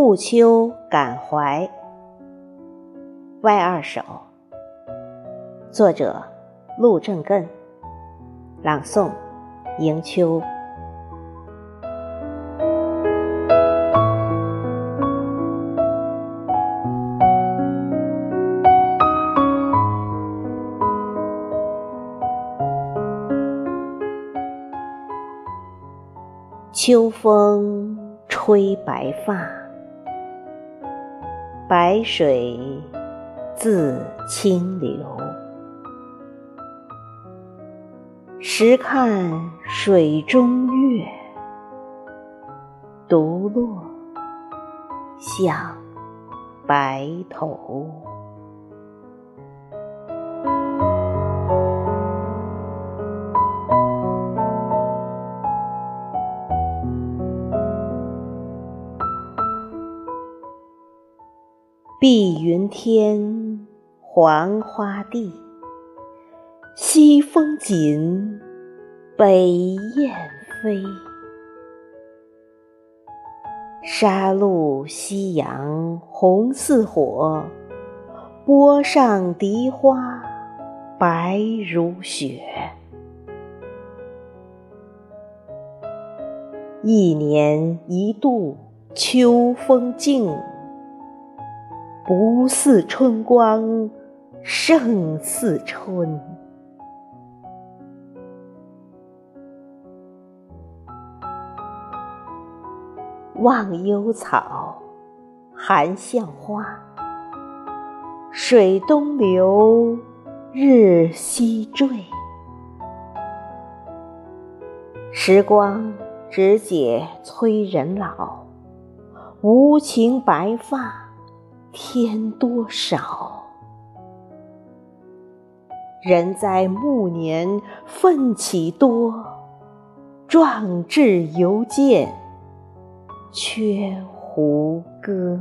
暮秋感怀，外二首，作者陆正艮，朗诵迎秋。秋风吹白发，白水自清流。时看水中月，独落向白头。碧云天，黄花地，西风紧，北雁飞。沙路夕阳红似火，波上荻花白如雪。一年一度秋风劲。不似春光，胜似春。忘忧草，含笑花。水东流，日西坠。时光只解催人老，无情白发。天多少？人在暮年奋起多，壮志犹见缺胡歌。